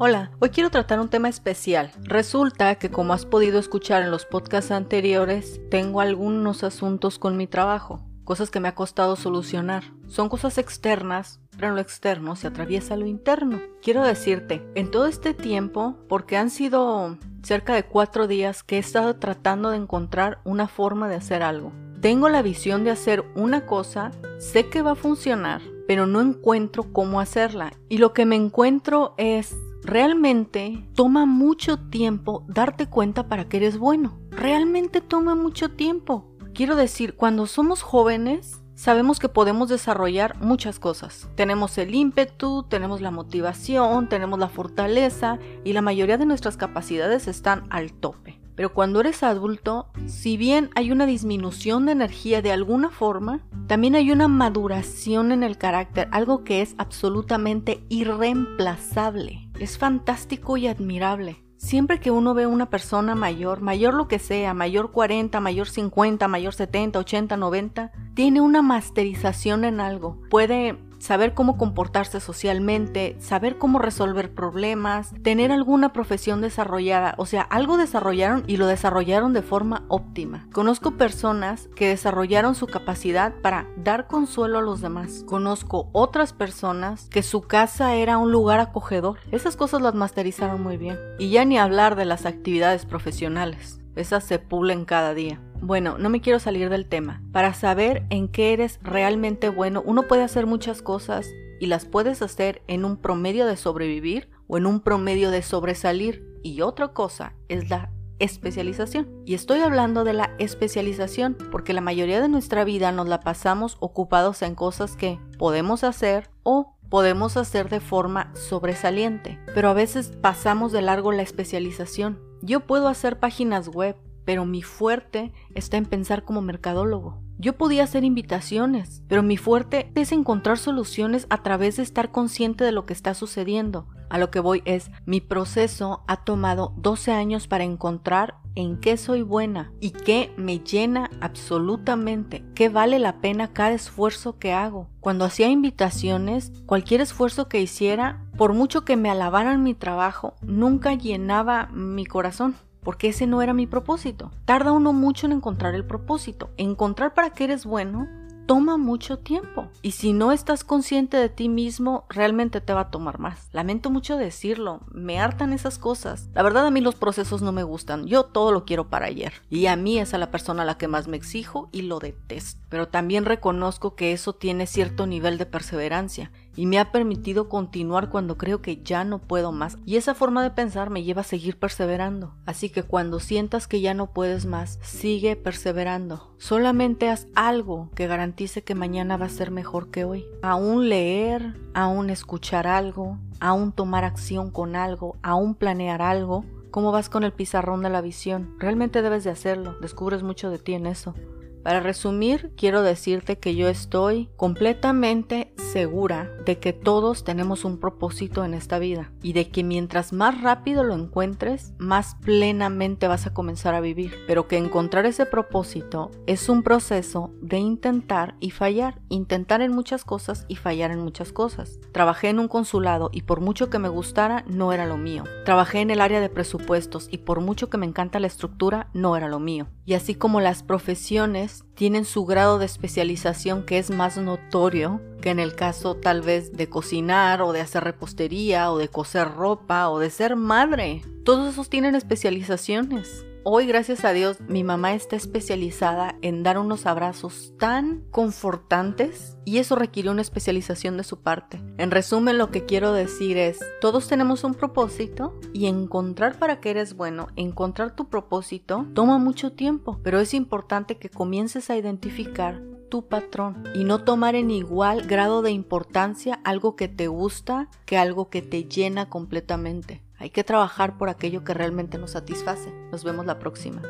Hola, hoy quiero tratar un tema especial. Resulta que como has podido escuchar en los podcasts anteriores, tengo algunos asuntos con mi trabajo, cosas que me ha costado solucionar. Son cosas externas, pero en lo externo se atraviesa lo interno. Quiero decirte, en todo este tiempo, porque han sido cerca de cuatro días que he estado tratando de encontrar una forma de hacer algo. Tengo la visión de hacer una cosa, sé que va a funcionar, pero no encuentro cómo hacerla. Y lo que me encuentro es, realmente toma mucho tiempo darte cuenta para que eres bueno. Realmente toma mucho tiempo. Quiero decir, cuando somos jóvenes, sabemos que podemos desarrollar muchas cosas. Tenemos el ímpetu, tenemos la motivación, tenemos la fortaleza y la mayoría de nuestras capacidades están al tope. Pero cuando eres adulto, si bien hay una disminución de energía de alguna forma, también hay una maduración en el carácter, algo que es absolutamente irreemplazable. Es fantástico y admirable. Siempre que uno ve a una persona mayor, mayor lo que sea, mayor 40, mayor 50, mayor 70, 80, 90, tiene una masterización en algo. Puede saber cómo comportarse socialmente, saber cómo resolver problemas, tener alguna profesión desarrollada, o sea, algo desarrollaron y lo desarrollaron de forma óptima. Conozco personas que desarrollaron su capacidad para dar consuelo a los demás. Conozco otras personas que su casa era un lugar acogedor. Esas cosas las masterizaron muy bien. Y ya ni hablar de las actividades profesionales. Esas se pulen cada día. Bueno, no me quiero salir del tema. Para saber en qué eres realmente bueno, uno puede hacer muchas cosas y las puedes hacer en un promedio de sobrevivir o en un promedio de sobresalir. Y otra cosa es la especialización. Y estoy hablando de la especialización porque la mayoría de nuestra vida nos la pasamos ocupados en cosas que podemos hacer o podemos hacer de forma sobresaliente. Pero a veces pasamos de largo la especialización. Yo puedo hacer páginas web, pero mi fuerte está en pensar como mercadólogo. Yo podía hacer invitaciones, pero mi fuerte es encontrar soluciones a través de estar consciente de lo que está sucediendo. A lo que voy es, mi proceso ha tomado 12 años para encontrar en qué soy buena y qué me llena absolutamente, qué vale la pena cada esfuerzo que hago. Cuando hacía invitaciones, cualquier esfuerzo que hiciera, por mucho que me alabaran mi trabajo, nunca llenaba mi corazón porque ese no era mi propósito. Tarda uno mucho en encontrar el propósito. Encontrar para qué eres bueno toma mucho tiempo. Y si no estás consciente de ti mismo, realmente te va a tomar más. Lamento mucho decirlo, me hartan esas cosas. La verdad a mí los procesos no me gustan, yo todo lo quiero para ayer. Y a mí es a la persona a la que más me exijo y lo detesto. Pero también reconozco que eso tiene cierto nivel de perseverancia y me ha permitido continuar cuando creo que ya no puedo más. Y esa forma de pensar me lleva a seguir perseverando. Así que cuando sientas que ya no puedes más, sigue perseverando. Solamente haz algo que garantice que mañana va a ser mejor que hoy. Aún leer, aún escuchar algo, aún tomar acción con algo, aún planear algo. ¿Cómo vas con el pizarrón de la visión? Realmente debes de hacerlo. Descubres mucho de ti en eso. Para resumir, quiero decirte que yo estoy completamente segura de que todos tenemos un propósito en esta vida y de que mientras más rápido lo encuentres, más plenamente vas a comenzar a vivir. Pero que encontrar ese propósito es un proceso de intentar y fallar, intentar en muchas cosas y fallar en muchas cosas. Trabajé en un consulado y por mucho que me gustara, no era lo mío. Trabajé en el área de presupuestos y por mucho que me encanta la estructura, no era lo mío. Y así como las profesiones tienen su grado de especialización que es más notorio que en el caso tal vez de cocinar o de hacer repostería o de coser ropa o de ser madre. Todos esos tienen especializaciones. Hoy, gracias a Dios, mi mamá está especializada en dar unos abrazos tan confortantes y eso requiere una especialización de su parte. En resumen, lo que quiero decir es, todos tenemos un propósito y encontrar para qué eres bueno, encontrar tu propósito, toma mucho tiempo, pero es importante que comiences a identificar tu patrón y no tomar en igual grado de importancia algo que te gusta que algo que te llena completamente. Hay que trabajar por aquello que realmente nos satisface. Nos vemos la próxima.